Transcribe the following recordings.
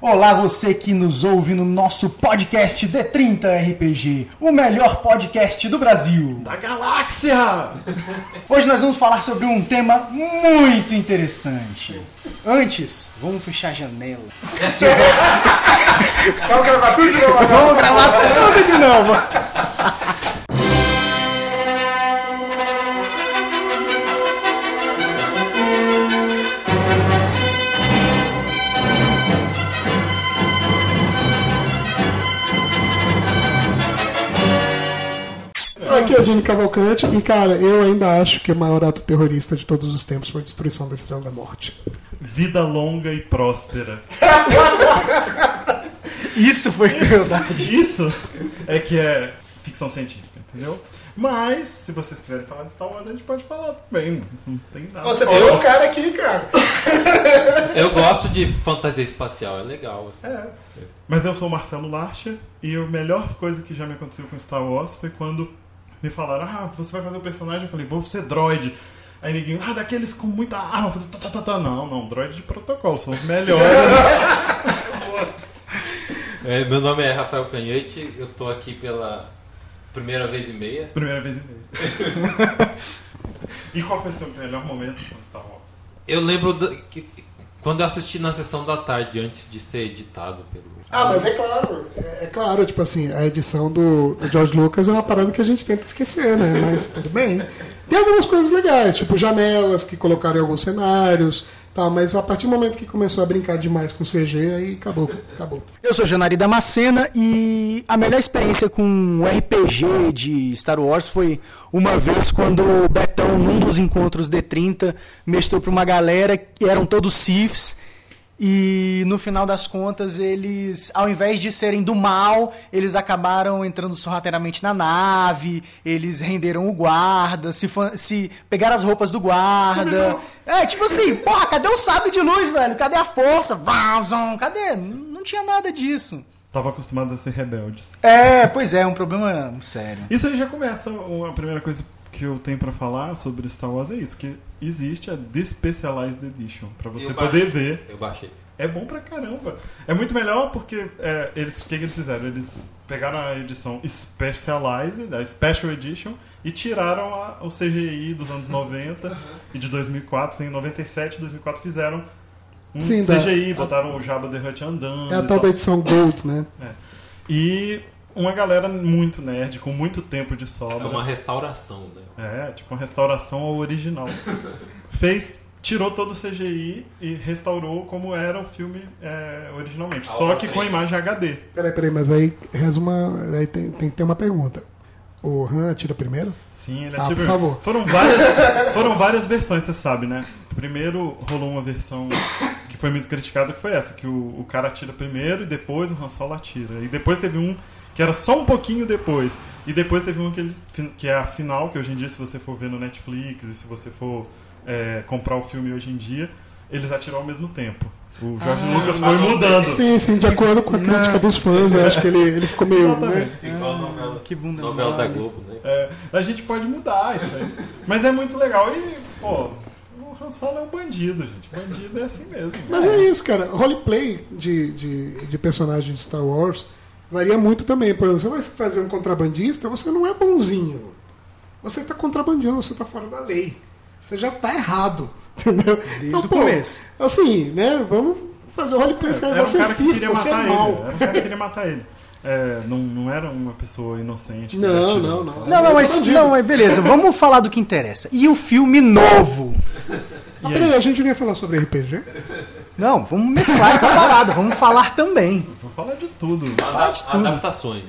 Olá, você que nos ouve no nosso podcast D30 RPG, o melhor podcast do Brasil. Da galáxia! Hoje nós vamos falar sobre um tema muito interessante. Antes, vamos fechar a janela. Vamos gravar tudo de novo Vamos gravar tudo de novo. Gene Cavalcante e, cara, eu ainda acho que o maior ato terrorista de todos os tempos foi a destruição da Estrela da Morte. Vida longa e próspera. Isso foi verdade. Isso é que é ficção científica, entendeu? Mas, se vocês quiserem falar de Star Wars, a gente pode falar também. Não tem nada. Você pegou o cara aqui, cara. Eu gosto de fantasia espacial, é legal. Assim. É. Mas eu sou o Marcelo Larcher e a melhor coisa que já me aconteceu com Star Wars foi quando me falaram: Ah, você vai fazer o personagem? Eu falei: Vou ser droid. Aí ninguém, ah, daqueles com muita arma. Falei, tá, tá, tá, tá. Não, não, droid de protocolo, são os melhores. É, meu nome é Rafael Canhete, eu tô aqui pela primeira vez e meia. Primeira vez e meia. e qual foi o seu melhor momento com Star Wars? Eu lembro da- que quando eu assisti na sessão da tarde, antes de ser editado pelo. Ah, mas é claro. É, é claro, tipo assim, a edição do, do George Lucas é uma parada que a gente tenta esquecer, né? Mas tudo bem. Tem algumas coisas legais, tipo janelas que colocaram em alguns cenários, tá? Mas a partir do momento que começou a brincar demais com CG, aí acabou, acabou. Eu sou Janari Damascena e a melhor experiência com RPG de Star Wars foi uma vez quando o Betão, num dos encontros D30, mestrou para uma galera que eram todos Siths e no final das contas eles, ao invés de serem do mal, eles acabaram entrando sorrateiramente na nave, eles renderam o guarda, se, se pegaram as roupas do guarda. É, tipo assim, porra, cadê o sábio de luz, velho? Cadê a força? Vazam, cadê? Não tinha nada disso. Tava acostumado a ser rebeldes. É, pois é, um problema sério. Isso aí já começa. A primeira coisa que eu tenho pra falar sobre Star Wars é isso: que existe a Despecialized Edition. Pra você Eu poder ver. Eu baixei. É bom pra caramba. É muito melhor porque é, eles, o que, que eles fizeram? Eles pegaram a edição Specialized, a Special Edition, e tiraram a- o CGI dos anos 90 e de 2004. Em 97 e 2004 fizeram um Sim, da- CGI, botaram o Jabba the Hutt andando. É a tal tal. da edição Gold, né? E uma galera muito nerd, com muito tempo de É sobra. uma restauração, né? É, tipo uma restauração ao original. Fez, tirou todo o CGI e restaurou como era o filme é, originalmente. A Só que com prima. imagem HD. Peraí, peraí, mas aí, resuma, aí tem, tem que ter uma pergunta. O Han atira primeiro? Sim, ele Ah, atira- por favor. Foram várias, foram várias versões, você sabe, né? Primeiro rolou uma versão que foi muito criticada, que foi essa, que o, o cara atira primeiro e depois o Han Solo atira. E depois teve um que era só um pouquinho depois. E depois teve um que, ele, que é a final, que hoje em dia, se você for ver no Netflix e se você for é, comprar o filme hoje em dia, eles atiram ao mesmo tempo. O Jorge Ah, Lucas foi mudando. Sim, sim, de acordo com a crítica dos fãs, eu acho que ele, ele ficou meio. Né? Exatamente. Igual a novela, que bunda novela da. Globo, né? É, a gente pode mudar isso aí. Mas é muito legal. E, pô, o Han Solo é um bandido, gente. Bandido é assim mesmo. Mas é isso, cara. Roleplay de, de, de personagem de Star Wars varia muito também. Por exemplo, você vai fazer um contrabandista, você não é bonzinho. Você está contrabandeando, você está fora da lei. Você já está errado. Entendeu? Desde o começo. Assim, né? Vamos fazer o roleplay. Você, Era um você é cara que Sith, queria você é matar mal. ele. Era um cara que queria matar ele. É, não, não era uma pessoa inocente. Não, não, não. Não, não, mas, não, mas beleza, vamos falar do que interessa. E o filme novo? Ah, peraí, a gente não ia falar sobre RPG? Não, vamos mesclar essa parada, vamos falar também. Vou falar de tudo. Ada- tudo. adaptações.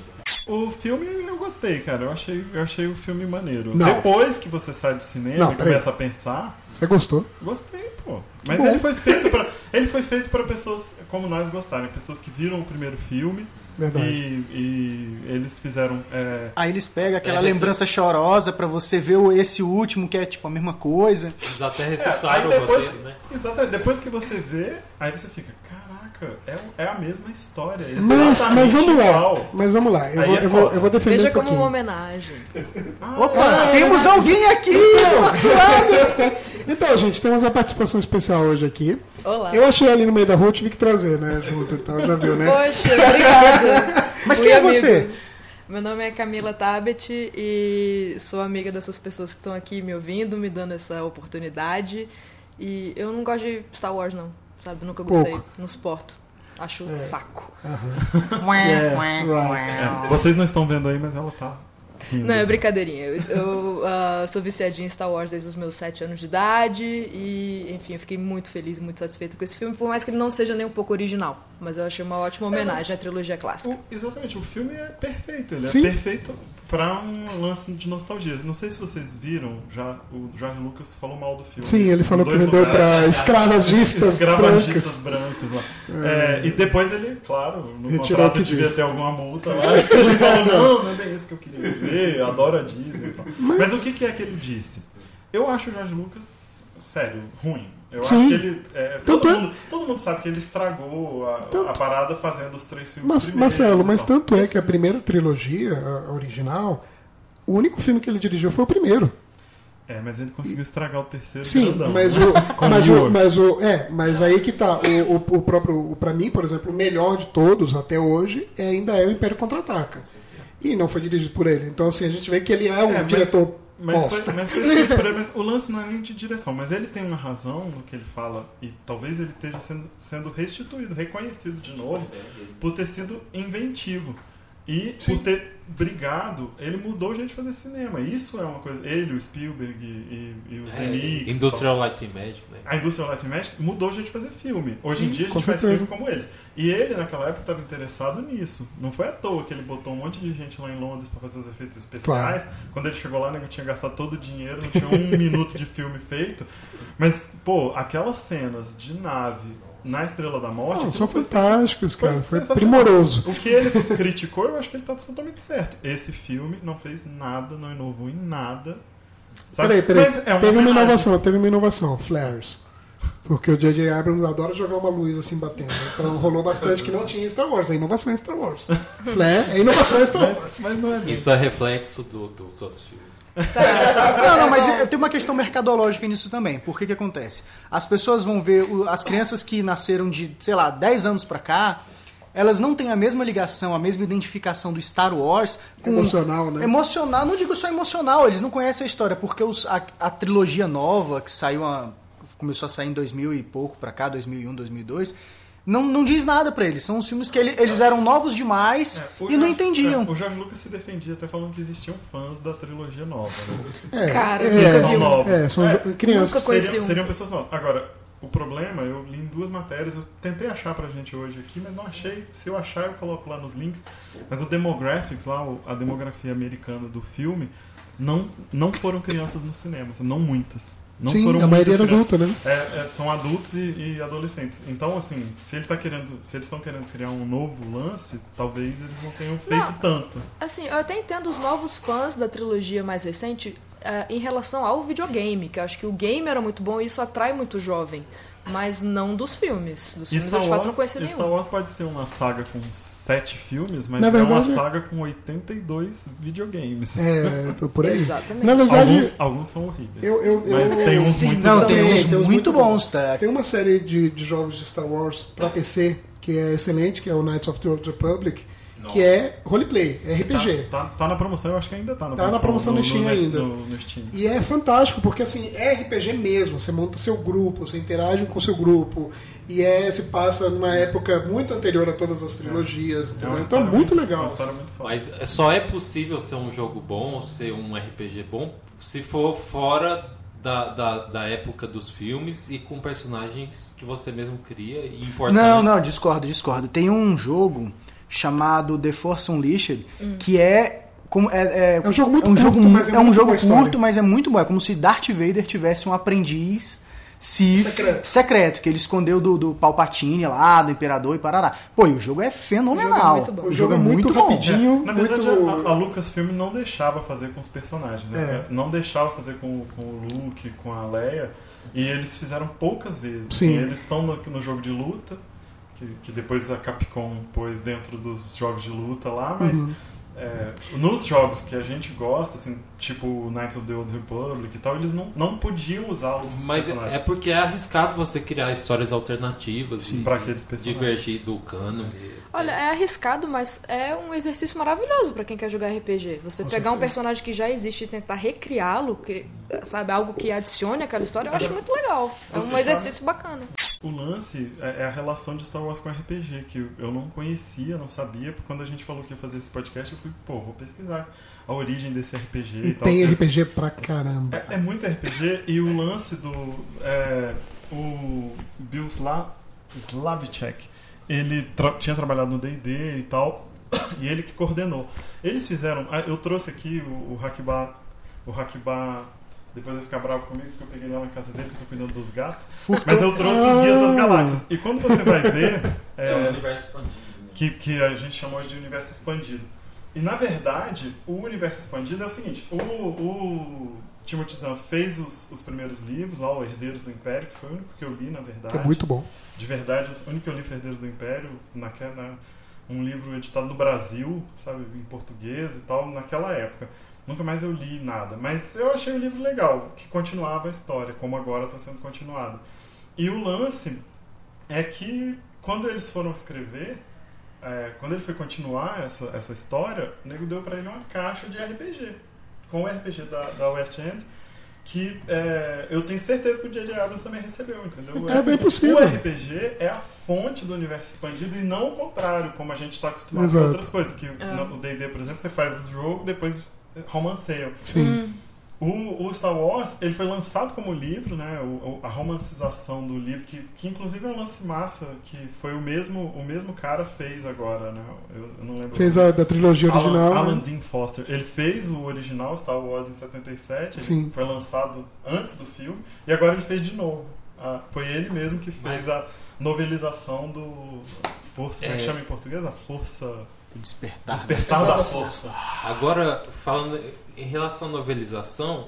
O filme eu gostei, cara. Eu achei, eu achei o filme maneiro. Não. Depois que você sai do cinema Não, e começa a pensar, Você gostou? Gostei, pô. Mas bom. ele foi feito para ele foi feito para pessoas como nós gostarem, pessoas que viram o primeiro filme Verdade. e, e eles fizeram é, Aí eles pegam aquela É, lembrança chorosa pra você ver o- esse último, que é tipo a mesma coisa. Eles até É, reciclaram o depois, roteiro, né? Exatamente, depois que você vê, aí você fica, caraca, é, é a mesma história. é Mas, mas vamos lá. igual. Mas vamos lá. Eu, vou, é eu, vou, eu vou defender Veja um como uma homenagem. Ah, Opa, temos alguém aqui lado. Então, gente, temos a participação especial hoje aqui. Olá. Eu achei ali no meio da rua, tive que trazer, né? Junto, então já viu, né? Poxa, obrigada. Mas quem é amigo. você? Meu nome é Camila Tabet e sou amiga dessas pessoas que estão aqui me ouvindo, me dando essa oportunidade. E eu não gosto de Star Wars, não. Sabe? Nunca gostei. Pouco. Não suporto. Acho um saco. Yeah, right. É, vocês não estão vendo aí, mas ela tá. Não, é brincadeirinha. Eu, eu, ah, sou viciadinha em Star Wars desde os meus sete anos de idade e, enfim, eu fiquei muito feliz e muito satisfeita com esse filme, por mais que ele não seja nem um pouco original. Mas eu achei uma ótima homenagem à trilogia clássica. O- exatamente, o filme é perfeito. Ele Sim. é perfeito pra um lance de nostalgia. Não sei se vocês viram, já o Jorge Lucas falou mal do filme. Sim, ele falou que dois não deu lugares. pra escravagistas Escravagistas brancas. brancos lá. É, e depois ele, claro, no Retirou contrato devia ter alguma multa lá. Ele falou, não, não é bem isso que eu queria dizer, eu adoro a Disney. e tal. Mas, o que, que é que ele disse? Eu acho o Jorge Lucas, sério, ruim. Eu Sim. acho que ele. é, todo, é- mundo, todo mundo sabe que ele estragou a, Tanto- a parada fazendo os três filmes Mas, Marcelo, mas tal. tanto é que a primeira trilogia, a original, o único filme que ele dirigiu foi o primeiro. É, mas ele conseguiu estragar o terceiro Sim, grandão, mas né? o, mas o mas o, é, mas aí que tá, o, o, o próprio, o, pra mim, por exemplo, o melhor de todos até hoje é, ainda é o Império Contra-Ataca. E não foi dirigido por ele. Então, assim, a gente vê que ele é um É, mas- diretor Mas bosta. foi, mas foi ele, mas o lance não é nem de direção, mas ele tem uma razão no que ele fala, e talvez ele esteja sendo, sendo restituído, reconhecido de novo, por ter sido inventivo. E Sim. por ter brigado, ele mudou o jeito de fazer cinema. Isso é uma coisa. Ele, o Spielberg e, e os É, Zemeckis e Industrial Light and Magic, né? a Industrial Light and Magic mudou o jeito de fazer filme. Hoje em Sim, dia a gente faz certeza. filme como eles. E ele, naquela época, estava interessado nisso. Não foi à toa que ele botou um monte de gente lá em Londres para fazer os efeitos especiais. Quando ele chegou lá, o nego tinha gastado todo o dinheiro, não tinha um minuto de filme feito. Mas, pô, aquelas cenas de nave na Estrela da Morte. Não, aquilo são foi fantásticos, foi cara. Foi primoroso. O que ele criticou, eu acho que ele tá totalmente certo. Esse filme não fez nada, não inovou em nada. Sabe? Peraí, peraí. Mas é uma teve uma inovação, teve uma inovação. Flares. Porque o J.J. Abrams adora jogar uma luz assim batendo. Então rolou bastante que não tinha Star Wars. É inovação em Star Wars. Flare é inovação em Star Wars. Mas, mas não é mesmo. Isso é reflexo do- dos outros filmes. Não, não, mas eu tenho uma questão mercadológica nisso também. Por que que acontece? As pessoas vão ver, as crianças que nasceram de, sei lá, 10 anos pra cá, elas não têm a mesma ligação, a mesma identificação do Star Wars com... Emocional, né? Emocional, não digo só emocional, eles não conhecem a história, porque os- a, a trilogia nova, que saiu, a- começou a sair em 2000 e pouco pra cá, 2001, 2002... Não, não diz nada pra eles. São os filmes que ele- eles eram novos demais É, e não Jorge- entendiam. é, o Jorge Lucas se defendia até falando que existiam fãs da trilogia nova. Né? É, Cara, é, São novos. É, são jo- crianças. Nunca conheci seriam, um. seriam pessoas novas. Agora, o problema, eu li em duas matérias, eu tentei achar pra gente hoje aqui, mas não achei. Se eu achar, eu coloco lá nos links. Mas o Demographics, lá, a demografia americana do filme, não, não foram crianças no cinema, não muitas. Não Sim, foram a maioria era adulta, né? É, é, são adultos e, e adolescentes. Então, assim, se ele tá querendo, se eles estão querendo criar um novo lance, talvez eles não tenham feito Não. tanto. Assim, eu até entendo os novos fãs da trilogia mais recente eh, em relação ao videogame, que eu acho que o game era muito bom e isso atrai muito jovem. Mas não dos filmes. Dos filmes Star eu de fato Wars, não conhecia Star nenhum. Wars pode ser uma saga com sete filmes, mas Na é uma verdade- saga com 82 videogames. É, tô por aí. Exatamente. Na verdade, Alguns, alguns são horríveis. eu, eu, eu, Mas tem uns Sim, muito Não, uns tem uns muito muito bons, tá? Tem uma série de, de jogos de Star Wars pra PC que é excelente, que é o Knights of the Old Republic, que é roleplay, é RPG. Tá, tá, tá na promoção, eu acho que ainda tá na Tá na promoção no Steam net- ainda. No, no Steam. E é fantástico, porque assim, é RPG mesmo. Você monta seu grupo, você interage com seu grupo. E é, se passa numa época muito anterior a todas as trilogias. É então é muito É legal. uma história muito. Mas é- só é possível ser um jogo bom, ser um RPG bom, se for fora da, da, da época dos filmes e com personagens que você mesmo cria e importantes. Não, não, discordo, discordo. Tem um jogo chamado The Force Unleashed que é como é, É um jogo muito é um jogo, curto, mas é um muito jogo curto, mas é muito bom. É como se Darth Vader tivesse um aprendiz Sith Secreto. secreto, que ele escondeu do, do Palpatine lá, do Imperador e parará. Pô, e o jogo é fenomenal. O jogo é muito bom. rapidinho. Na verdade, muito... a, a Lucasfilm não deixava fazer com os personagens, né? É. Não deixava fazer com, com o Luke, com a Leia. E eles fizeram poucas vezes. Sim. E eles estão no, no jogo de luta, que, que depois a Capcom pôs dentro dos jogos de luta lá, mas Uhum. é, nos jogos que a gente gosta, assim, tipo Knights of the Old Republic e tal, eles não, não podiam usar os Mas é personagens é porque é arriscado você criar histórias alternativas Sim, pra aqueles personagens. divergir do cano. Olha, é arriscado, mas é um exercício maravilhoso pra quem quer jogar RPG. Você Com pegar um certeza. personagem que já existe e tentar recriá-lo, cri- sabe, algo que adicione aquela história, eu acho muito legal. É um exercício bacana. O lance é é a relação de Star Wars com RPG, que eu- não conhecia, não sabia, porque quando a gente falou que ia fazer esse podcast, eu fui, pô, vou pesquisar a origem desse RPG e, E tal. tem que- RPG pra caramba. É, é muito RPG e o lance do. é, o Bill Sla, Slavicek, ele tra- tinha trabalhado no DD e tal, e ele que coordenou. Eles fizeram. ah, Eu trouxe aqui o, o Hakiba. O Hakiba. Depois vai ficar bravo comigo porque eu peguei lá na casa dele, que eu tô cuidando dos gatos. Mas eu trouxe os Guias das Galáxias. E quando você vai ver. É, um é, universo expandido. né? que, que a gente chamou de universo expandido. E na verdade, o universo expandido é o seguinte: o, o Timothy Zahn fez os, os primeiros livros, lá, o Herdeiros do Império, que foi o único que eu li, na verdade. Que é muito bom. De verdade, o único que eu li foi Herdeiros do Império, naquela, um livro editado no Brasil, sabe, em português e tal, naquela época. Nunca mais eu li nada, mas eu achei o livro legal, que continuava a história, como agora está sendo continuado. E o lance é que quando eles foram escrever, é, quando ele foi continuar essa, essa história, o nego deu para ele uma caixa de RPG, com o RPG da, da West End, que é, eu tenho certeza que o J.J. Abrams também recebeu, entendeu? É bem possível. O RPG é a fonte do universo expandido e não o contrário, como a gente está acostumado com outras coisas. Que É. no D&D, por exemplo, você faz o jogo, depois romanceia. Sim. O, o Star Wars, ele foi lançado como livro, né? O, a romancização do livro, que, que inclusive é um lance massa, que foi o mesmo, o mesmo cara fez agora, né? Eu, eu não lembro. Fez a da trilogia original. Alan, Alan né? Dean Foster. Ele fez o original Star Wars em 77, ele Sim. foi lançado antes do filme, e agora ele fez de novo. Ah, foi ele mesmo que fez a novelização do Força, como é que É. chama em português? A Força... O despertar. Despertar da Força. Agora, falando em relação à novelização,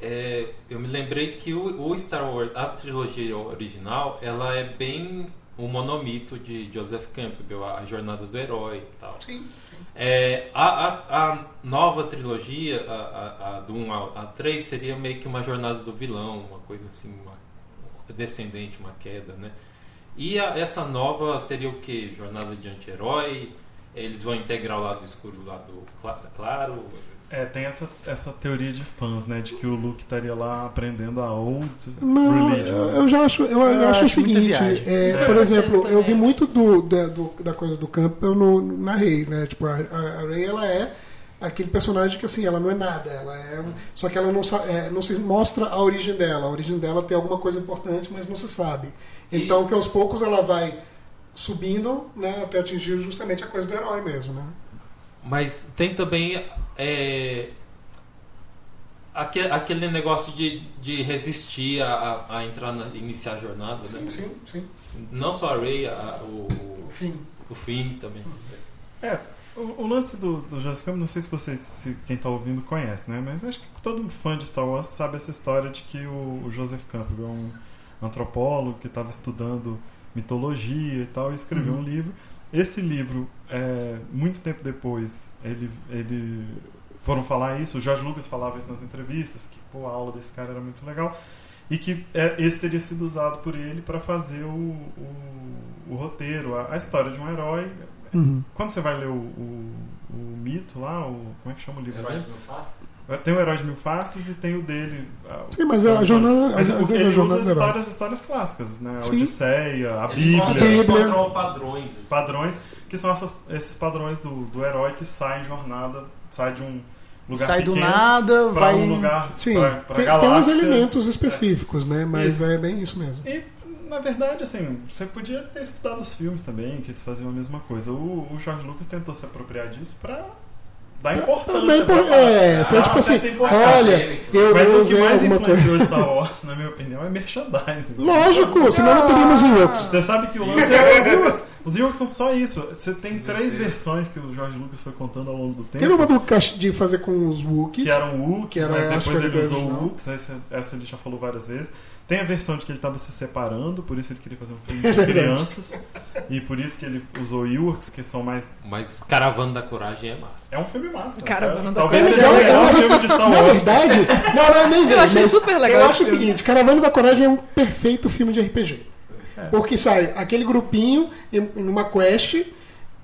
é, eu me lembrei que o, o Star Wars, a trilogia original, ela é bem o monomito de Joseph Campbell, a jornada do herói e tal. Sim. É, a, a, a nova trilogia, a, a, a do 1 ao- a 3, seria meio que uma jornada do vilão, uma coisa assim, uma descendente, uma queda, né? E a- essa nova seria o que? Jornada de anti-herói? Eles vão integrar o lado escuro e o lado cla- claro? É, tem essa, essa teoria de fãs, né? De que o Luke estaria lá aprendendo a old Não, religion. eu, eu já acho, eu, eu Eu acho o acho seguinte, é, É. por exemplo, Eu vi muito do, da, do- da coisa do Campbell no, na Rey, né? Tipo, a, a, a Rey, ela é aquele personagem que assim, ela não é nada, ela é, só que ela não, é, não se mostra a origem dela, a origem dela tem alguma coisa importante, mas não se sabe. E- Então, que aos poucos ela vai subindo, né, até atingir justamente a coisa do herói mesmo, né? Mas tem também é, aque- aquele negócio de, de resistir a, a- entrar na, iniciar a jornada, Sim, né? sim, sim. Não só a Rey, a- o, o, Enfim. o Finn também. É, o, o lance do, do Joseph Campbell, não sei se vocês, se quem tá ouvindo conhece, né? Mas acho que todo fã de Star Wars sabe essa história de que o, o Joseph Campbell é um antropólogo que estava estudando mitologia e tal, e escreveu Uhum. um livro. Esse livro, é, muito tempo depois, ele, ele foram falar isso, o George Lucas falava isso nas entrevistas, que pô, a aula desse cara era muito legal, e que é, esse teria sido usado por ele para fazer o, o, o roteiro, a, a história de um herói. Uhum. Quando você vai ler o, o, o mito lá, o, como é que chama o livro? Herói de faces? Tem o Herói de Mil Faces e tem o dele. a- o- Sim, mas a jornada- Mas a- a- o- a ele jornada usa do histórias, histórias clássicas, né? A Sim. Odisseia, a Ele Bíblia, encontra- Bíblia. padrões. assim. padrões, que são essas- esses padrões do, do herói que sai em jornada, sai de um lugar Sai do pequeno nada, pra vai. um lugar Sim, pra, pra tem, tem uns elementos específicos, né? Mas Isso. é bem isso mesmo. E, na verdade, assim, você podia ter estudado os filmes também, que eles faziam a mesma coisa. O, o George Lucas tentou se apropriar disso pra dar importância. Também, pra por- é, foi Ah, tipo assim, certa importância. olha, eu, Mas eu o que mais influenciou Star Wars, na minha opinião, é merchandising. Lógico, senão não teríamos Ewoks. Você sabe que o lance é os Ewoks. Os Ewoks são só isso. Você tem três Deus. versões que o George Lucas foi contando ao longo do tempo. Teve uma do cach- de fazer com os Wookiees. que eram Wookies, que era, mas depois ele usou. Wooks, essa, essa ele já falou várias vezes. Tem a versão de que ele estava se separando, por isso ele queria fazer um filme de crianças. e por isso que ele usou Ewoks, que são mais. Mas Caravana da Coragem é massa. É um filme massa. Caravana é, da Talvez Coragem. seja o Eu- melhor filme de Star Na verdade, não, não é nem Eu achei mas super legal Eu acho o filme. seguinte: Caravana da Coragem é um perfeito filme de RPG. Porque sai aquele grupinho em uma quest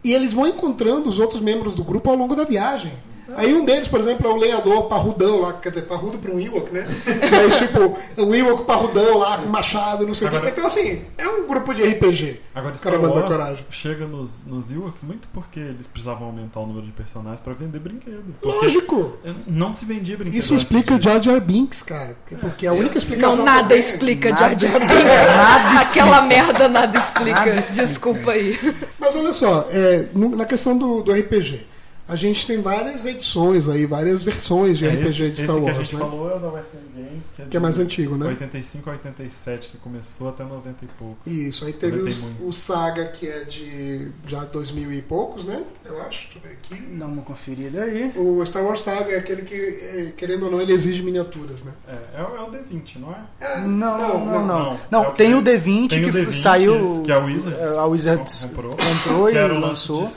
e eles vão encontrando os outros membros do grupo ao longo da viagem. Aí um deles, por exemplo, é o lenhador parrudão lá, quer dizer, parrudo para um Ewok, né? Mas tipo, o Ewok parrudão lá com machado, não sei o quê. Então, assim, é um grupo de RPG. Agora, Star da Wars Coragem. chega nos, nos Ewoks muito porque eles precisavam aumentar o número de personagens para vender brinquedo. Lógico. não se vendia brinquedo. Isso explica disso. Jar Jar Binks, cara. Porque a única explicação. Não, que eu nada explica Nada Jar Jar. Binks. Nada Aquela merda nada explica. Nada explica. Desculpa aí. Mas olha só, é, na questão do, do RPG, a gente tem várias edições aí, várias versões de É, RPG esse, de Star esse Wars, que a gente né? falou é o da West End Games, que é, Que é mais antigo, né? 85 a 87, que começou até 90 e poucos. Isso, aí teve os- o Saga, que é de já 2000 e poucos, né? Eu acho, deixa eu ver aqui. Dá uma conferida aí. O Star Wars Saga é aquele que, é, querendo ou não, ele exige miniaturas, né? É, é, o- é o D20, não é? É, Não, não, não. Não, não. É o tem que- o D20 tem que o D20, saiu. isso, que a Wizards a Wizards comprou. comprou e lançou.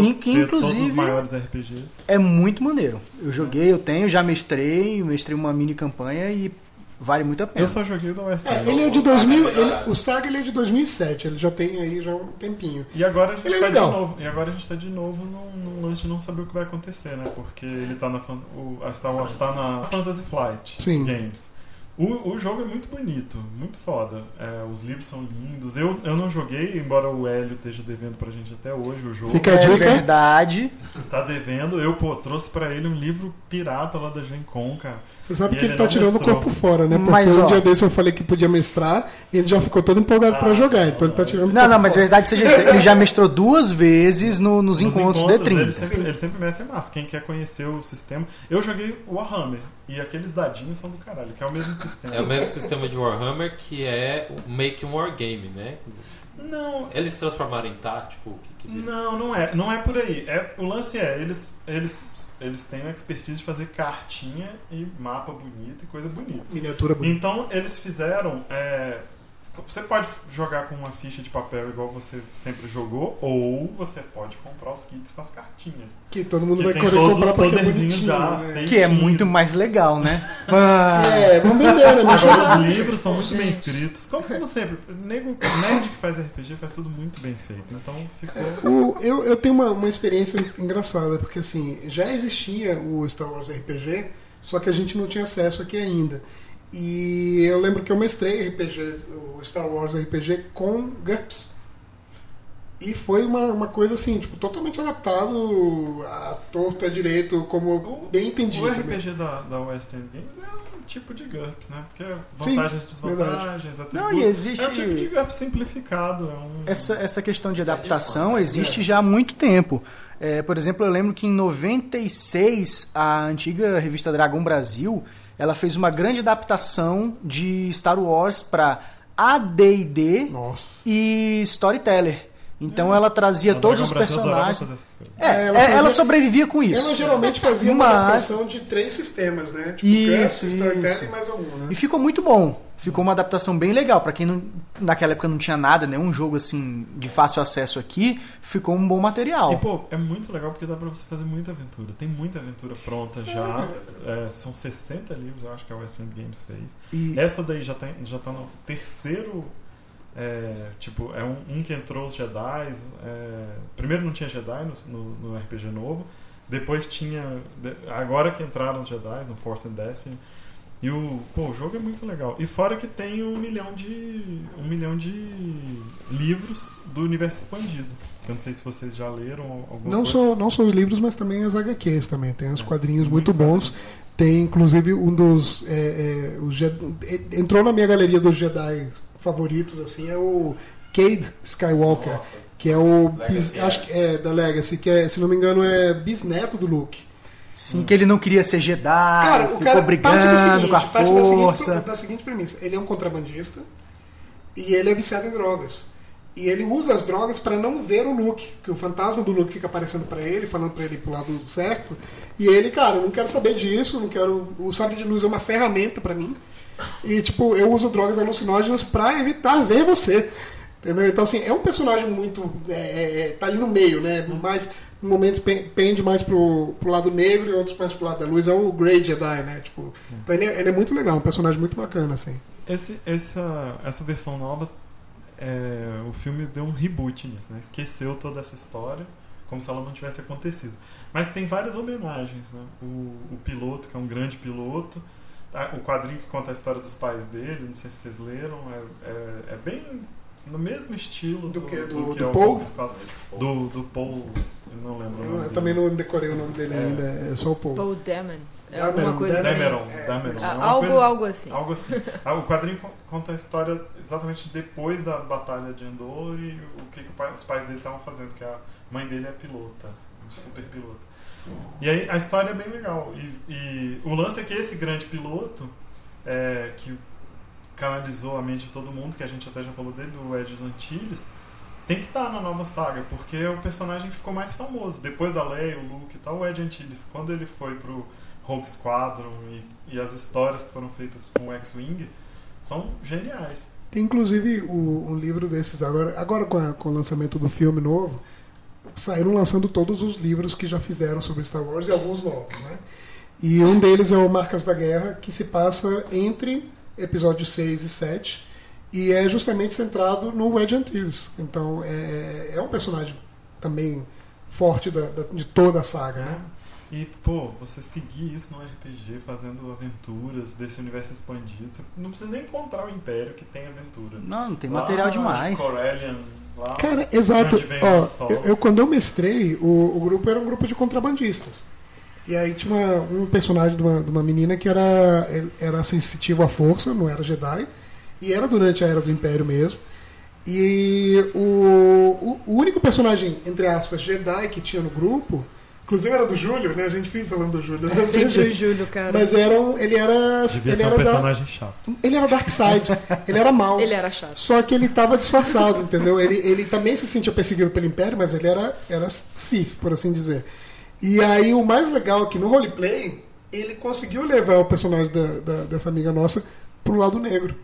De todo, que, ter todos os inclusive, maiores RPGs. É muito maneiro. Eu joguei, eu tenho, já mestrei, mestrei uma mini campanha e vale muito a pena. Eu só joguei o da West É, ele é de O Saga 2000, é ele- o Saga ele é de 2007, ele já tem aí já um tempinho. E agora a gente Ele é tá de legal. novo. E agora a gente tá de novo num, lance de não saber o que vai acontecer, né? Porque ele tá na. O, a Star Wars tá na Fantasy Flight Sim. Games. O, o jogo é muito bonito, muito foda. É, os livros são lindos. Eu, eu não joguei, embora o Hélio esteja devendo pra gente até hoje o jogo. Fica a é dica. verdade. Tá devendo. Eu, pô, trouxe pra ele um livro pirata lá da Gen Con, cara. Você sabe E que ele ele tá tirando o mestrou. corpo fora, né? Porque Mas, um ó- dia desse eu falei que podia mestrar e ele já ficou todo empolgado pra Ah, jogar, então ele tá tirando o Não, corpo não, mas fora. verdade seja ele já mestrou duas vezes no- nos, encontros, Ele D30. sempre, ele sempre mestre massa. Quem quer conhecer o sistema. Eu joguei Warhammer. E aqueles dadinhos são do caralho, que é o mesmo sistema. É o mesmo sistema de Warhammer que é o Make um Wargame, né? Não, Eles transformaram em tático? O que, que Não, não é. Não é por aí. É, o lance é, eles, eles, eles têm a expertise de fazer cartinha e mapa bonito e coisa bonita. Miniatura bonita. Então eles fizeram. é, você pode jogar com uma ficha de papel igual você sempre jogou, ou você pode comprar os kits com as cartinhas. Que todo mundo Que vai tem querer comprar os porque é bonitinho, da né? Que é muito mais legal, né? Ah, É, vamos vender, né? Agora os livros estão muito bem escritos. Como, como sempre, nego, nerd que faz RPG faz tudo muito bem feito. Então ficou. O- eu, eu tenho uma, uma experiência engraçada, porque assim, já existia o Star Wars RPG, só que a gente não tinha acesso aqui ainda. E eu lembro que eu mestrei RPG, Star Wars RPG com GURPS. E foi uma, uma coisa assim, tipo, totalmente adaptado a torto, a direito, como bem entendido. O? RPG da, da West End Games é um tipo de GURPS, né? Porque é Sim, vantagens, desvantagens, atributos. Não, e existe- É um tipo de GURPS simplificado. É um... essa, essa questão de adaptação existe já há muito tempo. É, por exemplo, eu lembro que em 96, a antiga revista Dragão Brasil, ela fez uma grande adaptação de Star Wars para AD&D e Storyteller. Então ela trazia todos os personagens. fazer essas coisas. É, É, ela ela, fazia- sobrevivia com isso. Ela geralmente fazia uma Mas- adaptação de três sistemas, né? Tipo, Isso, GURPS, Storytelling isso. e mais algum, né? E ficou muito bom. Ficou uma adaptação bem legal. Pra quem não, naquela época não tinha nada, nenhum jogo assim de fácil acesso aqui, ficou um bom material. E, pô, é muito legal porque dá pra você fazer muita aventura. Tem muita aventura pronta já. É, são 60 livros, eu acho que a West End Games fez. E, Essa daí já, tem, já tá no terceiro. é, tipo, é um, um que entrou os Jedi. é, primeiro não tinha Jedi no, no, no RPG novo. Depois tinha. agora que entraram os Jedi no Force and Destiny. E o, pô, o jogo é muito legal. E fora que tem um milhão de. um milhão de livros do universo expandido. Eu não sei se vocês já leram alguma Não coisa. só, não só os livros, mas também as HQs também. Tem uns quadrinhos muito, Muito bons. Tem inclusive um dos. é, é, os é, entrou na minha galeria dos Jedi favoritos, assim, é o Cade Skywalker, Nossa. que é o. Legacy, bis- é. acho que é da Legacy, que é, se não me engano, é bisneto do Luke. Sim, que ele não queria ser Jedi, Cara, ficou cara brigando seguinte, com a parte da seguinte, força. da seguinte premissa: ele é um contrabandista e ele é viciado em drogas. E ele usa as drogas para não ver o Luke, que o fantasma do Luke fica aparecendo para ele, falando para ele pro lado certo. E ele, cara, eu não quero saber disso, não quero. O sabre de luz é uma ferramenta para mim. E tipo, eu uso drogas alucinógenas para evitar ver você. Entendeu? Então, assim, é um personagem muito. É, é, é tá ali no meio, né? Mais, em momentos pen- pende mais pro, pro lado negro e outros mais pro lado da luz. É o Grey Jedi, né? Tipo, então ele, é, ele é muito legal, um personagem muito bacana, assim. Esse, essa, essa versão nova, é, o filme deu um reboot nisso, né? Esqueceu toda essa história, como se ela não tivesse acontecido. Mas tem várias homenagens, né? O, o piloto, que é um grande piloto, o quadrinho que conta a história dos pais dele, não sei se vocês leram, é, é, é bem no mesmo estilo Do que? Do- que do é o Paul? Do, do Paul, eu não lembro Eu, eu também não decorei o nome dele É. ainda, é só o Paul. Paul Damon. É Dameron, alguma coisa assim. Dameron, É, Dameron. É algo, coisa- algo assim. Algo assim. Ah, o quadrinho co- conta a história exatamente depois da batalha de Endor e o que, que o pai- os pais dele estavam fazendo, que a mãe dele é pilota, um super piloto. E aí a história é bem legal. E, e o lance é que esse grande piloto, é, que canalizou a mente de todo mundo, que a gente até já falou dele, do Edges Antilles, tem que estar na nova saga, porque o personagem ficou mais famoso. Depois da Leia, o Luke e tal, o Ed Antilles, quando ele foi pro Rogue Squadron e, e as histórias que foram feitas com o X-Wing são geniais. Tem inclusive o- um livro desses agora, agora com, a- com o lançamento do filme novo, saíram lançando todos os livros que já fizeram sobre Star Wars e alguns novos, né? E um deles é o Marcas da Guerra, que se passa entre episódios 6 e 7 e é justamente centrado no Wedge Antilles. Então é, é um personagem também forte da- da- de toda a saga, né? E, pô, você seguir isso no RPG, fazendo aventuras desse universo expandido, você não precisa nem encontrar o Império que tem aventura. Não, não tem Lá material de demais. Corellian, lá, Cara, exato. Ó, eu, eu- quando eu mestrei, o, o grupo era um grupo de contrabandistas. E aí tinha uma- um personagem de uma, de uma menina que era, era sensitivo à força, não era Jedi. E era durante a Era do Império mesmo. E o, o, o único personagem, entre aspas, Jedi que tinha no grupo, inclusive era do Júlio, né? A gente vive falando do Júlio. né? É sempre o Júlio, cara. Mas era um, ele era. Devia ele ser um era da- personagem chato. ele era Dark Side, ele era mal. Ele era chato. Só que ele estava disfarçado, entendeu? Ele, ele também se sentia perseguido pelo Império, mas ele era, era Sith, por assim dizer. E aí o mais legal é que no roleplay, ele conseguiu levar o personagem da- da- dessa amiga nossa pro lado negro.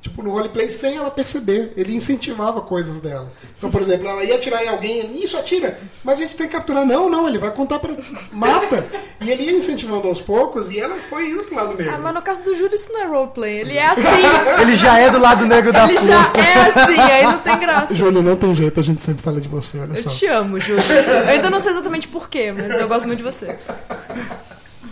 Tipo, no roleplay sem ela perceber. Ele incentivava coisas dela. Então, por exemplo, ela ia atirar em alguém, ele, isso, atira, mas a gente tem que capturar. Não, não, ele vai contar pra. Mata! E ele ia incentivando aos poucos e ela foi indo pro lado negro. Ah, mas no caso do Júlio isso não é roleplay. Ele é assim. Ele já é do lado negro da Ele já força. é assim, aí não tem graça. Júlio, não tem jeito, a gente sempre fala de você, olha Eu só. te amo, Júlio. Eu ainda não sei exatamente porquê, mas eu gosto muito de você.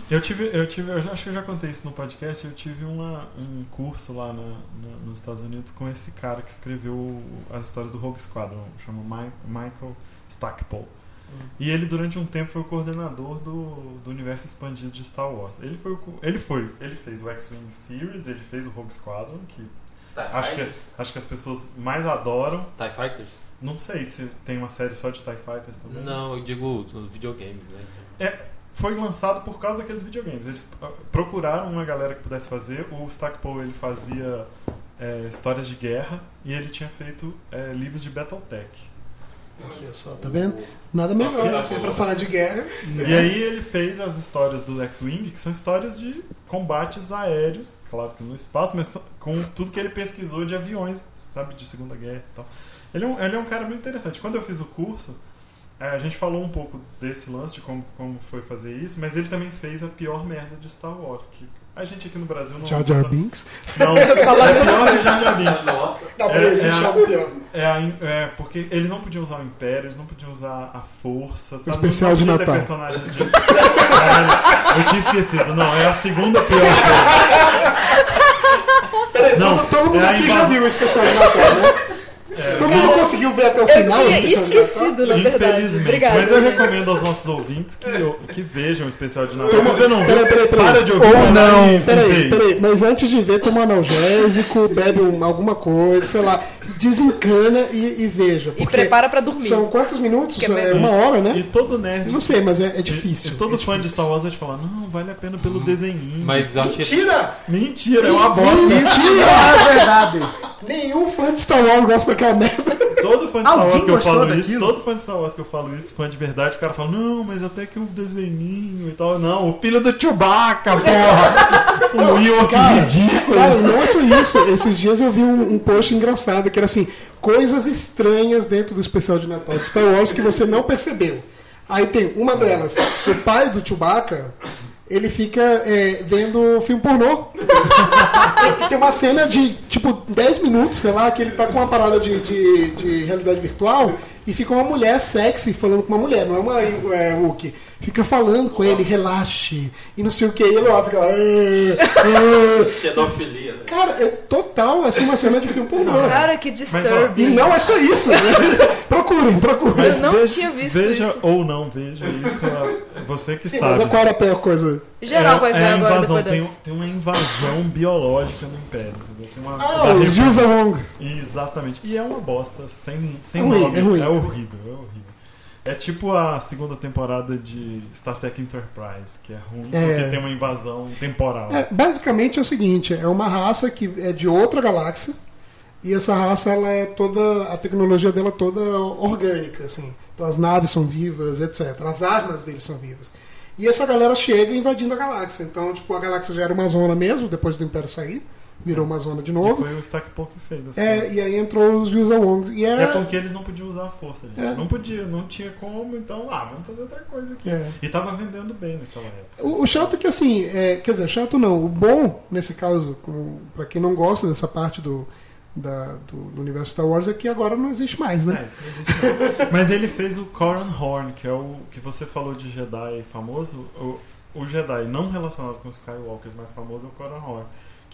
Eu tive, eu tive, eu já- acho que eu já contei isso no podcast, eu tive uma, um curso lá na- na- nos Estados Unidos com esse cara que escreveu as histórias do Rogue Squadron, chama Mi- Michael Stackpole. E ele durante um tempo foi o coordenador do, do universo expandido de Star Wars. Ele foi, o co- ele foi, ele fez o X-Wing Series, ele fez o Rogue Squadron, que acho que, acho que as pessoas mais adoram. TIE Fighters? Não sei se tem uma série só de TIE Fighters também. Não, eu digo videogames, né? Foi lançado por causa daqueles videogames. Eles ah, procuraram uma galera que pudesse fazer. O Stackpole ele fazia é, histórias de guerra e ele tinha feito é, livros de Battletech. Olha só, tá vendo? Nada melhor, que- assim, pra falar de guerra. E aí ele fez as histórias do X-Wing, que são histórias de combates aéreos, claro que no espaço, mas com tudo que ele pesquisou de aviões, sabe, de Segunda Guerra e tal. Ele é um, ele é um cara muito interessante. Quando eu fiz o curso, é, a gente falou um pouco desse lance, de como, como foi fazer isso, mas ele também fez a pior merda de Star Wars, que a gente aqui no Brasil não... Jar Jar Binks. Não, é pior que Jar Jar Binks. Nossa. Não, É, é a-. É, a é, porque eles não podiam usar o Império, eles não podiam usar a força. Sabe? especial não de Natal. personagem de- Caralho, eu tinha esquecido. Não, é a segunda pior coisa. Peraí, Não, todo, todo mundo é aqui já viu o especial de Natal, né? É, todo mundo conseguiu ver até o Eu final. o tinha de esquecido, na verdade. Infelizmente. Obrigada. Mas eu recomendo aos nossos ouvintes que, eu- que vejam o especial de Natal. Se você não peraí, viu, peraí, peraí. para de ouvir. Ou não. e. Peraí, peraí, mas antes de ver, toma analgésico, bebe um- alguma coisa, sei lá, desencana e, e veja. E prepara pra dormir. São quantos minutos? É É uma hora, né? E todo Eu nerd. não sei, mas é, é e- difícil. E, todo é fã de difícil. Star Wars vai te falar: não, vale a pena pelo desenhinho. Mas eu acho que Mentira! Mentira, é uma bosta. Mentira! É verdade. Nenhum fã de Star Wars gosta daquela merda. todo fã de Star Wars que eu falo isso, daquilo? todo fã de Star Wars que eu falo isso, fã de verdade, o cara fala, não, mas até que o desenhinho e tal. Não, o filho do Chewbacca, porra! o Ewok Cara, ridículo. Cara, não é só isso. Esses dias eu vi um, um post engraçado que era assim: coisas estranhas dentro do especial de Natal de Star Wars que você não percebeu. Aí tem uma delas: o pai do Chewbacca. Ele fica é, vendo filme pornô. Tem uma cena de tipo 10 minutos, sei lá, que ele tá com uma parada de, de, de realidade virtual e fica uma mulher sexy falando com uma mulher, não é uma é, Wookie. Fica falando com ele, relaxe, e não sei o que, e ele ó, fica. Xenofilia? Cara, é total assim uma cena de filme pornô. Cara, que E disturbing. não é só isso. né? procurem, procurem. Eu não tinha visto veja isso. ou não veja isso, é você que Sim, sabe. mas qual era a pior coisa? Geral vai é, ver é agora invasão, depois tem, tem uma invasão biológica no Império. Entendeu? Tem uma, Ah. Gilza Wong. Exatamente. E é uma bosta, sem, sem É ruim, nome. é ruim. horrível, é horrível. É tipo a segunda temporada de Star Trek Enterprise, que é ruim É. porque tem uma invasão temporal. É, basicamente é o seguinte, é uma raça que é de outra galáxia e essa raça ela é toda a tecnologia dela é toda orgânica, assim. Então as naves são vivas, etc. As armas deles são vivas. E essa galera chega invadindo a galáxia. Então, tipo, a galáxia já era uma zona mesmo depois do Império sair, virou uma zona de E novo. foi o Stackpole que fez. Assim. É, e aí entrou os Gilza Wong. E é, É porque eles não podiam usar a força, gente. É. Não podia, não tinha como, então, ah, vamos fazer outra coisa aqui. É. E tava vendendo bem naquela época. O, o chato é que assim, é, quer dizer, chato não. O bom, nesse caso, pra quem não gosta dessa parte do, da- do, do universo Star Wars, é que agora não existe mais, né? É, existe não. Mas ele fez o Coran Horn, que é o que você falou de Jedi famoso. O, o Jedi não relacionado com os Skywalkers mais famoso é o Coran Horn,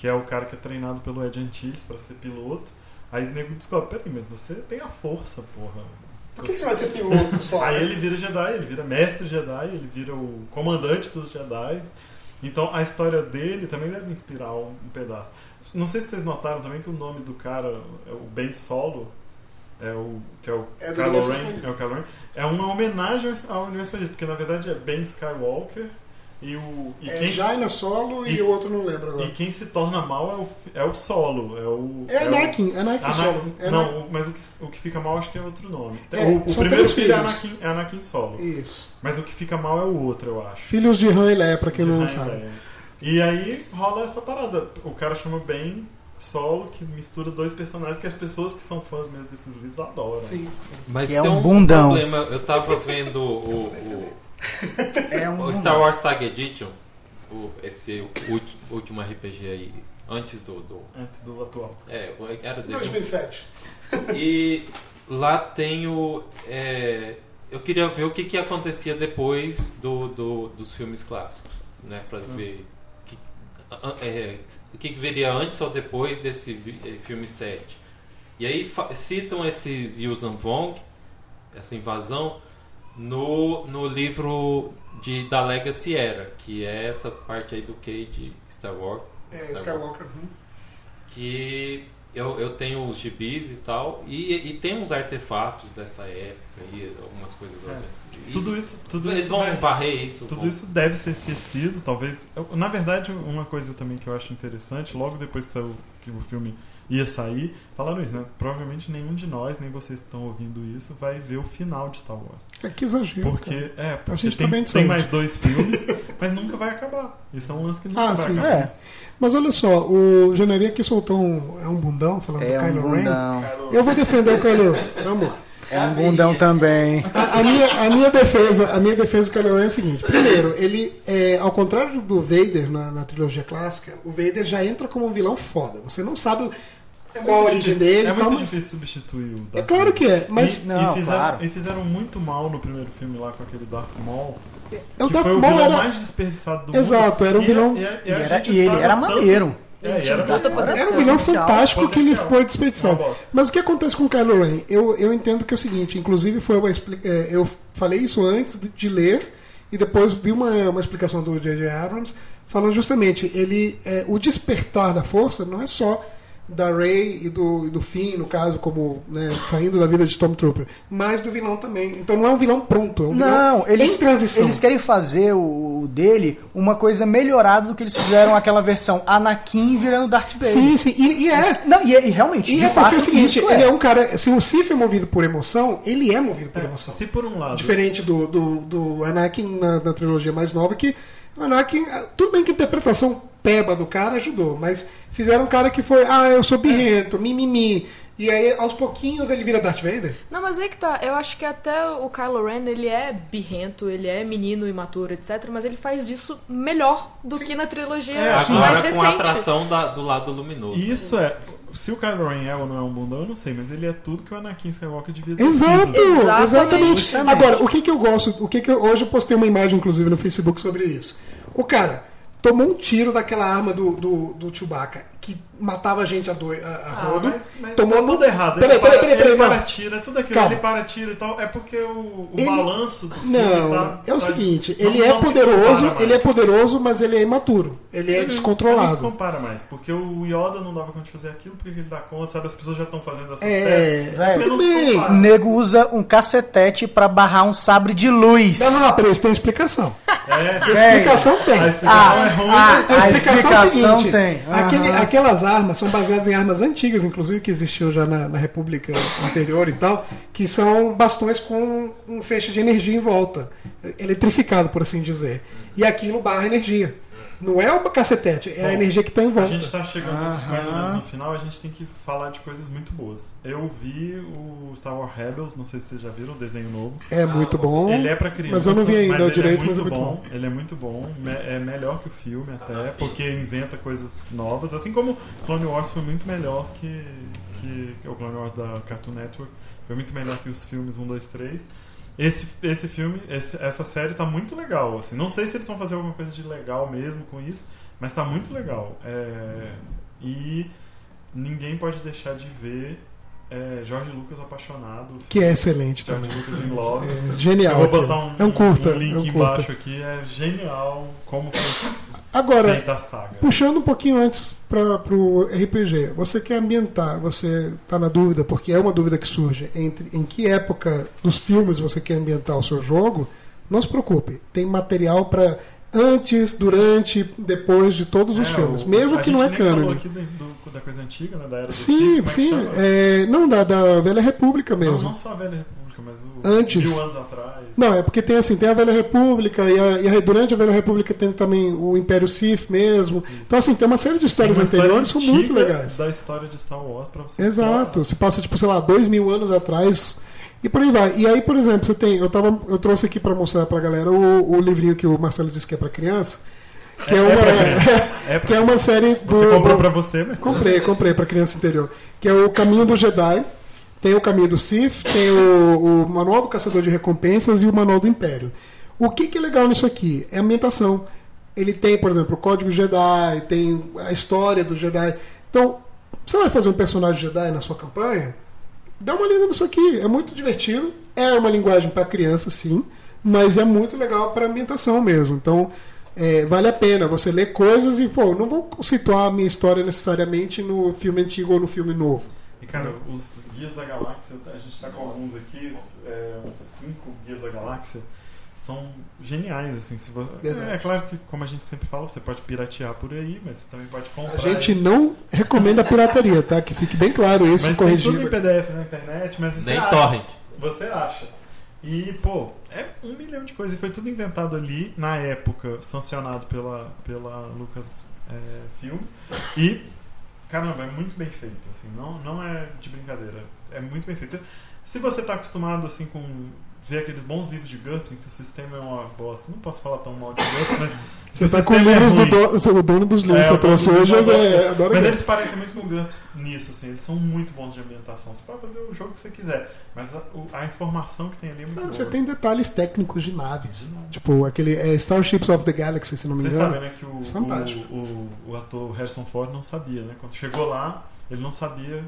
que é o cara que é treinado pelo Ed Antilles pra ser piloto. Aí o nego descobre, peraí, mas você tem a força, porra. Por que, que você vai ser piloto só? Aí né? ele vira Jedi, ele vira mestre Jedi, ele vira o comandante dos Jedi. Então a história dele também deve inspirar um, um pedaço. Não sei se vocês notaram também que o nome do cara, é o Ben Solo, é o que é o É do Kylo Ren, é o Kylo Ren, é uma homenagem ao universo expandido, porque na verdade é Ben Skywalker e o e É quem Jaina Solo e, e- o outro não lembro agora. e quem se torna mal é o é o Solo, é o É o- Anakin, Anakin Ana- Solo. É não, Anakin. o- mas o que, o que fica mal acho que é outro nome. É, o o primeiro filho é. Anakin, é Anakin Solo. Isso. Mas o que fica mal é o outro, eu acho. Filhos de Han e Leia, pra quem De não Rain sabe. Leia. E aí rola essa parada. O cara chama Ben Solo, que mistura dois personagens que as pessoas que são fãs mesmo desses livros adoram. Sim, Mas Que é tem um um bundão. problema. Eu tava vendo o, o, É o, um o Star Wars Saga Edition, o, esse último RPG aí, antes do. do Antes do atual. é, era dele. 2007. E lá tem o. é, eu queria ver o que, que acontecia depois do, do- dos filmes clássicos, né? Pra ver que- a- é, o que, que viria antes ou depois desse eh, filme 7. E aí citam esses Yuuzhan Vong, essa invasão, no, no livro de, da Legacy Era, que é essa parte aí do Cade Star Wars. É, Star Wars Skywalker. uhum. que eu, eu tenho os gibis e tal, e, e tem uns artefatos dessa época e algumas coisas. É. olha. E Tudo isso, tudo eles isso vão varrer isso. Tudo vão- isso deve ser esquecido, talvez. eu- Na verdade, uma coisa também que eu acho interessante, logo depois que, saiu, que o filme ia sair, falaram isso, né? Provavelmente nenhum de nós, nem vocês que estão ouvindo isso, vai ver o final de Star Wars. É, que exagero. cara. Porque, é, A porque gente tem, também tem mais dois filmes, mas nunca vai acabar. Isso é um lance que nunca Ah, vai sim, acabar. É, Mas olha só, o Janeria aqui soltou um, é um bundão falando é do um Kylo Ren. bundão. Eu vou defender o Kylo Ren. Vamos lá. É um bundão também. A, a minha, a minha defesa, a minha defesa do Kylo Ren é a seguinte: primeiro, ele, é, ao contrário do Vader na, na trilogia clássica, o Vader já entra como um vilão foda. Você não sabe qual a origem difícil, dele. É e muito tal, mas- difícil substituir o É Darth claro Vader. que é, mas e, Não, e fizeram, claro. e fizeram muito mal no primeiro filme lá com aquele Darth Maul. o que Darth foi o Maul vilão era, mais desperdiçado do Exato, mundo. era um E- vilão- E, e, E, a era, gente e ele era tanto- maneiro. É, Ele e era era um vilão fantástico que ele foi desperdiçado. Mas o que acontece com o Kylo Ren? Eu, eu entendo que é o seguinte, inclusive foi uma é, eu falei isso antes de, de ler e depois vi uma, uma explicação do J.J. Abrams falando justamente ele é, o despertar da força não é só da Rey e do, e do Finn, no caso, como né, saindo da vida de Stormtrooper, mas do vilão também. Então não é um vilão pronto, é um Não, vilão eles, em transição. eles querem fazer o dele uma coisa melhorada do que eles fizeram aquela versão Anakin virando Darth Vader. Sim, sim, e, e é. Não, e, é- e realmente, E de é fato, porque é o seguinte, isso ele é. é um cara. Se o Sif é movido por emoção, ele é movido por É, emoção. se por um lado. Diferente do, do, do Anakin na, na trilogia mais nova, que o Anakin. ah, Tudo bem que a interpretação peba do cara ajudou, mas fizeram um cara que foi, ah, eu sou birrento, mimimi. E aí, aos pouquinhos, ele vira Darth Vader. Não, mas aí que tá. Eu acho que até o Kylo Ren, ele é birrento, ele é menino imaturo, etc. Mas ele faz disso melhor do que na trilogia É, mais Agora com a recente. atração da- do lado luminoso. Isso é. Se o Kylo Ren é ou não é um bundão, eu não sei, mas ele é tudo que o Anakin Skywalker devia ter Exato, sido. Exatamente. exatamente. Agora, o que, que eu gosto, o que, que eu, hoje eu postei uma imagem, inclusive, no Facebook sobre isso. O cara tomou um tiro daquela arma do, do, do Chewbacca, que matava a gente a, doi, a, a Ah, rodo. mas, mas tomou tá no- tudo errado. Peraí, ele peraí, para, peraí, peraí, ele não. para tira, tudo aquilo, Calma. ele para tira e tal. É porque o, o Ele- balanço do filme Não, tá, é o tá- seguinte, não- ele é não poderoso, ele é poderoso, mas ele é imaturo. Ele é Não se descontrolado. compara mais, porque o Yoda não dava conta de fazer aquilo, porque ele dá conta, sabe? As pessoas já estão fazendo essas É, testes. velho. não. O nego usa um cacetete pra barrar um sabre de luz. Não, não, não, peraí, isso tem explicação. É, A explicação tem. a explicação é ruim, ah, A A explicação, é a explicação seguinte, tem. aquele- Aham. aquelas armas são baseadas em armas antigas, inclusive, que existiam já na, na República anterior e tal, que são bastões com um feixe de energia em volta, eletrificado, por assim dizer. E aquilo barra energia. Não é o cacetete, é a Bom, energia que está em A volta. gente tá chegando mais ou Aham. menos no final, a gente tem que falar de coisas muito boas. Eu vi o Star Wars Rebels, não sei se vocês já viram o desenho novo. É muito bom. Ele é pra criança, Mas eu não vi ainda direito, é muito mas é muito bom. Ele é muito bom, me- é melhor que o filme até, Ah, porque inventa coisas novas. Assim como Clone Wars foi muito melhor que, que o Clone Wars da Cartoon Network, foi muito melhor que os filmes 1, 2, 3. Esse, esse filme, esse- essa série tá muito legal. Assim. Não sei se eles vão fazer alguma coisa de legal mesmo com isso, mas tá muito legal. É, e ninguém pode deixar de ver é, Jorge Lucas apaixonado. Que é excelente Jorge também. Lucas em Love. É Eu genial. vou aquilo. botar um, é um curta. um link é um curta. embaixo aqui, é genial como foi Agora. Puxando um pouquinho antes para o RPG, você quer ambientar, você está na dúvida, porque é uma dúvida que surge, entre em que época dos filmes você quer ambientar o seu jogo, não se preocupe, tem material para antes, durante, depois de todos os É, filmes, mesmo que não é cânone. aqui do, do- da coisa antiga, né, da era do Sim, como é sim, é, não da, da Velha República Não, mesmo. não só a Velha República, mas o Antes. mil anos atrás. Não, é porque tem assim, tem a Velha República e, a- e a- durante a Velha República tem também o Império Sith mesmo. Então assim, tem uma série de histórias uma história anteriores que são muito legais. Da história de Star Wars pra você Exato. Se passa, tipo, sei lá, dois mil anos atrás. E por aí vai. E aí, por exemplo, você tem. Eu, tava, eu trouxe aqui pra mostrar pra galera o, o livrinho que o Marcelo disse que é pra criança. Que é, É uma, pra criança. É que é uma série do. Você comprou pra você, mas Comprei, comprei pra criança interior. Que é o Caminho do Jedi. Tem o Caminho do Sith, tem o, o Manual do Caçador de Recompensas e o Manual do Império. O que, que é legal nisso aqui? É a ambientação. Ele tem, por exemplo, o Código Jedi, tem a história do Jedi. Então, você vai fazer um personagem Jedi na sua campanha? Dá uma lida nisso aqui. É muito divertido. É uma linguagem para criança, sim. Mas é muito legal para ambientação mesmo. Então, é, vale a pena você ler coisas e, pô, não vou situar a minha história necessariamente no filme antigo ou no filme novo. E cara, os Guias da Galáxia, a gente tá com alguns aqui, é, uns cinco Guias da Galáxia, são geniais, assim. Se vo- Verdade. é, claro que, como a gente sempre fala, você pode piratear por aí, mas você também pode comprar. A gente não recomenda a pirataria, tá? Que fique bem claro isso, mas tem tudo em corrigido. PDF na internet, mas você Nem acha. torrent. Você acha. E, pô, é um milhão de coisas. E foi tudo inventado ali, na época, sancionado pela, pela Lucas é, Filmes. E, caramba, é muito bem feito. Assim, não, não é de brincadeira. É muito bem feito. Se você tá acostumado, assim, com ver aqueles bons livros de GURPS em que o sistema é uma bosta. Não posso falar tão mal de GURPS, mas Você tá com é livros do ruim. dono, o dono dos livros É, que você trouxe hoje, eu é, adoro Mas GURPS. eles parecem muito com GURPS nisso, assim. Eles são muito bons de ambientação. Você pode fazer o jogo que você quiser, mas a, a informação que tem ali é muito Não, boa. você tem detalhes técnicos de naves. Tipo, aquele é, Starships of the Galaxy, se não me Você engano. sabe, né, que o, Fantástico. o, o, o ator Harrison Ford não sabia, né? Quando chegou lá, ele não sabia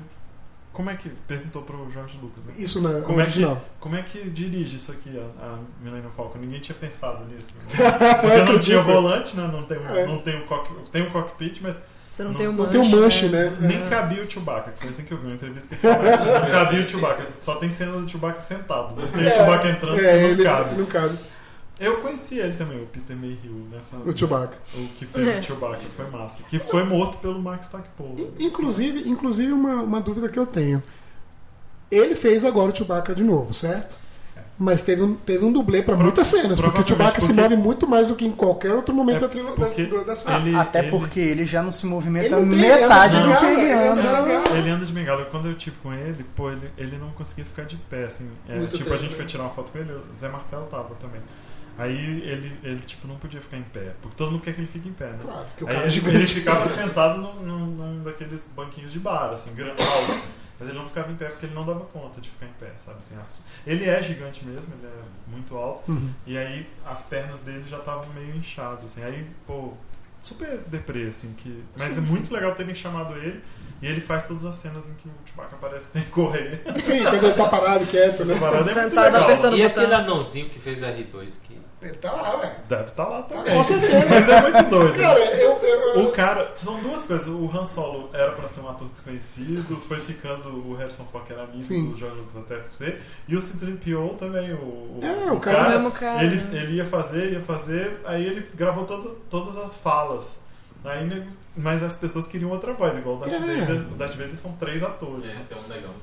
como é que perguntou pro George Lucas, né? Isso na Como é, que, original. como é que dirige isso aqui, a, a Millennium Falcon? Ninguém tinha pensado nisso. Né? Porque não tinha volante, né? não, tem, um- É. não tem, um cock, tem um cockpit, mas Você não, Não- tem o Não manche. tem um manche, né? Nem cabia o Chewbacca, que foi assim que eu vi uma entrevista que falou, não cabia o Chewbacca, só tem cena do Chewbacca sentado, não tem o Chewbacca entrando É, não ele cabe. não cabe. Eu conheci ele também, o Peter Mayhew, nessa, O Chewbacca. o que fez É. o Chewbacca, foi massa. Que foi morto pelo Max Stackpole. In- Inclusive, inclusive uma, uma dúvida que eu tenho. Ele fez agora o Chewbacca de novo, certo? Mas teve um, teve um dublê para muitas cenas, porque o Chewbacca se porque- move muito mais do que em qualquer outro momento É da trilha da, da saga. ele- Até ele- porque ele já não se movimenta Ele não metade do que ele anda. ele anda de bengala. Ele anda de bengala. Quando eu tive com ele, pô, ele, ele não conseguia ficar de pé, assim. É, tipo, tempo, a gente né? foi tirar uma foto com ele, o Zé Marcelo tava também. Aí ele, ele, tipo, não podia ficar em pé. Porque todo mundo quer que ele fique em pé, né? Claro, porque o Aí cara é ele, gigante. ele ficava sentado num, num, num daqueles banquinhos de bar, assim, grande, alto. Mas ele não ficava em pé porque ele não dava conta de ficar em pé, sabe? Assim, as- ele é gigante mesmo, ele é muito alto. Uhum. E aí as pernas dele já estavam meio inchadas, assim. Aí, pô, super deprê, assim. Que... Mas é muito legal terem chamado ele. E ele faz todas as cenas em que o Chewbacca aparece sem correr. Sim, quando ele tá parado, quieto, né? Parada é muito Sentado legal. apertando- E aquele anãozinho que fez o R2 que. Ele tá lá, velho. Deve estar lá também. Com certeza. Mas é muito doido. Cara, eu, eu, O cara, são duas coisas. O Han Solo era pra ser um ator desconhecido, foi ficando o Harrison Ford, que era amigo Sim. do George Lucas até ser, e o C-3PO também, o, o, É, o cara- O mesmo cara, ele, ele ia fazer, ia fazer, aí ele gravou todo, todas as falas. Aí, nego- mas as pessoas queriam outra voz, igual o Darth É. Vader. O Darth Vader são três atores. É, é um legal.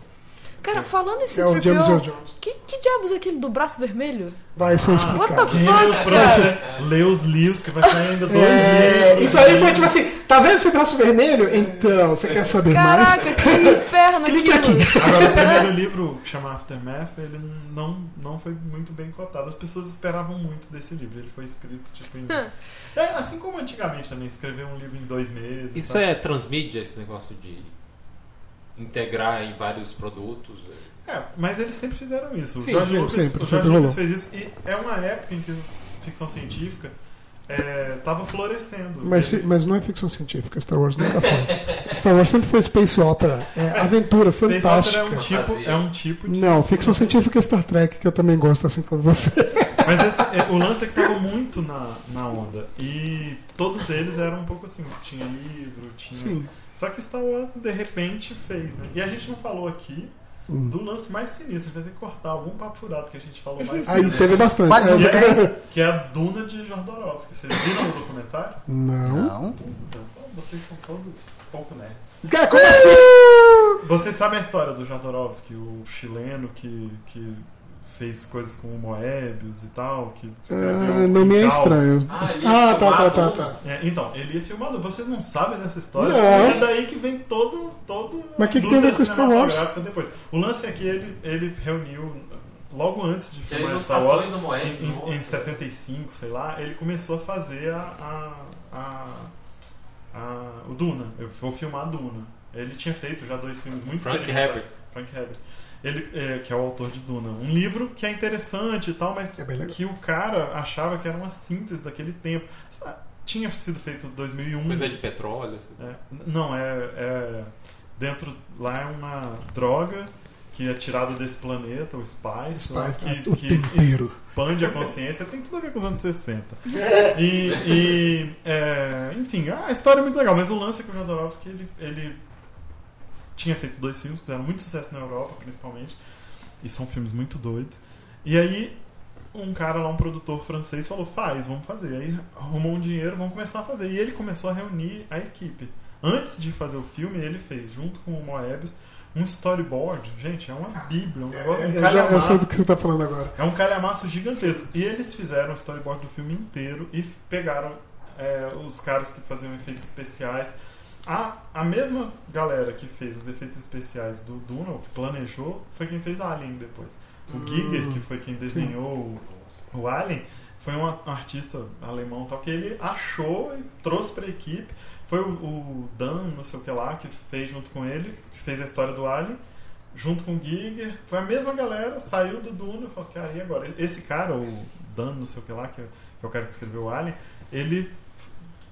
Cara, falando em é o James Earl C-3PO, Jones. que, que diabos é aquele do braço vermelho? Vai ser What explicado. the lê os, fuck, cara? lê os livros, que vai sair ainda dois É, livros. isso aí foi tipo assim, tá vendo esse braço vermelho? Então, você quer saber mais? Caraca, que inferno aquilo. aqui. Agora, o primeiro livro, que chama Aftermath, ele não, não foi muito bem cotado. As pessoas esperavam muito desse livro. Ele foi escrito, tipo, em... É, assim como antigamente também, escrever um livro em dois meses. Isso sabe? é transmídia, esse negócio de integrar em vários produtos. É, mas eles sempre fizeram isso. O Sim, George sempre, Lucas, sempre, o. Lucas fez isso. E é uma época em que a ficção científica estava florescendo. Mas, Ele- mas não é ficção científica, Star Wars nunca foi. Star Wars sempre foi space opera, é aventura Space fantástica. Opera é um tipo, Fantasia. é um tipo de Não, ficção científica é Star Trek, que eu também gosto assim como você. Mas esse- é, o lance é que tava muito na, na onda. E todos eles eram um pouco assim, tinha livro, tinha. Sim. Só que Star Wars de repente fez, né? E a gente não falou aqui Hum. do lance mais sinistro. A gente vai ter que cortar algum papo furado que a gente falou mais Aí teve bastante. Mas É, exatamente. Que é a Duna de Jodorowsky. Vocês viram o documentário? Não. Não. Então, vocês são todos pouco nerds. Como assim? Vocês sabem a história do Jodorowsky, o chileno que, que fez coisas com o Moebius e tal, que escreveu Ah, não me é estranho. Ah, ele Ah, tá, tá, tá, tá. É, então, ele ia filmado. Vocês não sabem dessa história? Não. É daí que vem todo. todo Mas a que que tem a ver com Star Wars? Depois. O lance é que ele, ele reuniu, logo antes de é filmar Star Wars, em, em, em nossa. 75, sei lá, ele começou a fazer a, a, a, a- o Duna. Eu vou filmar a Duna. Ele tinha feito já dois filmes muito Frank experimentados. Herbert. Frank Herbert. Ele, é, que é o autor de Duna. Um livro que é interessante e tal, mas É que o cara achava que era uma síntese daquele tempo. Tinha sido feito em 2001. Coisa de petróleo. É, não, é, é- Dentro. Lá é uma droga que é tirada desse planeta, o Spice, lá, Spice, que, o que tempero. expande a consciência. Tem tudo a ver com os anos 60. E. e, é, enfim, a história é muito legal, mas o lance é que o Jodorowsky ele, ele tinha feito dois filmes que fizeram muito sucesso na Europa, principalmente. E são filmes muito doidos. E aí, um cara lá, um produtor francês, falou: faz, vamos fazer. Aí arrumou um dinheiro, vamos começar a fazer. E ele começou a reunir a equipe. Antes de fazer o filme, ele fez, junto com o Moebius, um storyboard. Gente, é uma bíblia, um negócio, um Eu, já, eu sei do que você tá falando agora. É um calhamaço gigantesco. E eles fizeram o storyboard do filme inteiro e pegaram é, os caras que faziam efeitos especiais. A, a mesma galera que fez os efeitos especiais do Duna, que planejou, foi quem fez Alien depois. O Hum. Giger, que foi quem desenhou o, o Alien, foi um a- artista alemão tal, que ele achou e trouxe pra equipe. Foi o, o Dan, não sei o que lá, que fez junto com ele, que fez a história do Alien junto com o Giger. Foi a mesma galera, saiu do Duna e falou que aí agora, esse cara, o Dan, não sei o que lá, que é, que é o cara que escreveu o Alien, ele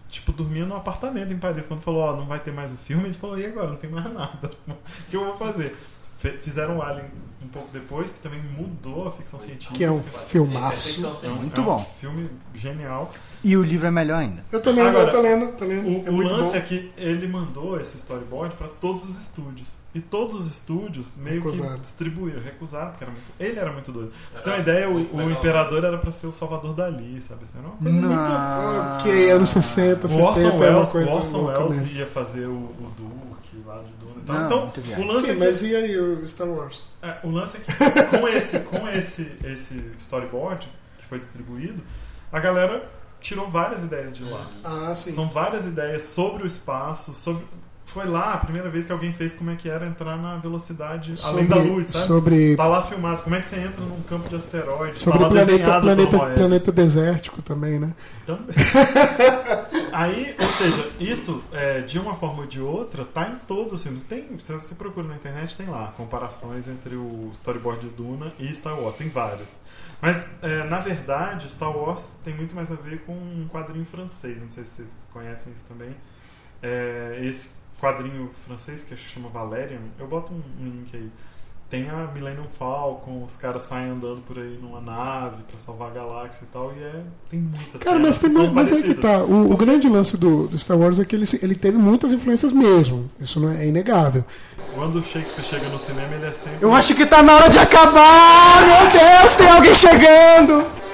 tipo dormia num apartamento em Paris. Quando falou, ó, não vai ter mais o filme, ele falou, e agora? Não tem mais nada. O que eu vou fazer? Fizeram o Alien um pouco depois, que também mudou a ficção científica. Que é um é filmaço. É. Muito é um bom. filme genial. E o livro é melhor ainda. Eu tô lendo, Agora, eu tô lendo, tô lendo. O, é o lance bom. é que ele mandou esse storyboard para todos os estúdios. E todos os estúdios meio Recusaram. que distribuíram, recusaram, porque era muito, ele era muito doido. Pra você ter uma ideia, o, o imperador era pra ser o Salvador Dali, sabe? Isso era uma coisa muito. Ok, anos 60, O 70, Orson é Welles, o Orson Welles ia fazer o, o Duke lá de Duna e tal. Não, então, o lance Sim, é que mas e aí o Star Wars? É, o lance é que com esse, com esse, esse storyboard que foi distribuído, a galera tirou várias ideias de lá. Ah, sim. São várias ideias sobre o espaço, sobre. Foi lá a primeira vez que alguém fez como é que era entrar na velocidade além da luz, sabe? Sobre, Tá lá filmado, como é que você entra num campo de asteroides, sobre tá planeta, planeta, Moebius. planeta desértico também, né? Também. Aí, ou seja, isso, é, de uma forma ou de outra, tá em todos os filmes. Tem, se você procura na internet, tem lá comparações entre o storyboard de Duna e Star Wars. Tem várias. Mas, é, na verdade, Star Wars tem muito mais a ver com um quadrinho francês. Não sei se vocês conhecem isso também. É, esse quadrinho francês, que acho que chama Valerian, eu boto um, um link aí. Tem a Millennium Falcon, os caras saem andando por aí numa nave pra salvar a galáxia e tal, e é, tem muitas Cara, mas, tem, cenas que são mas é que tá. O, o grande lance do, do Star Wars é que ele, ele teve muitas influências mesmo. Isso não é, é inegável. Quando o Shakespeare chega no cinema, ele é sempre. Eu acho que tá na hora de acabar! Meu Deus, tem alguém chegando!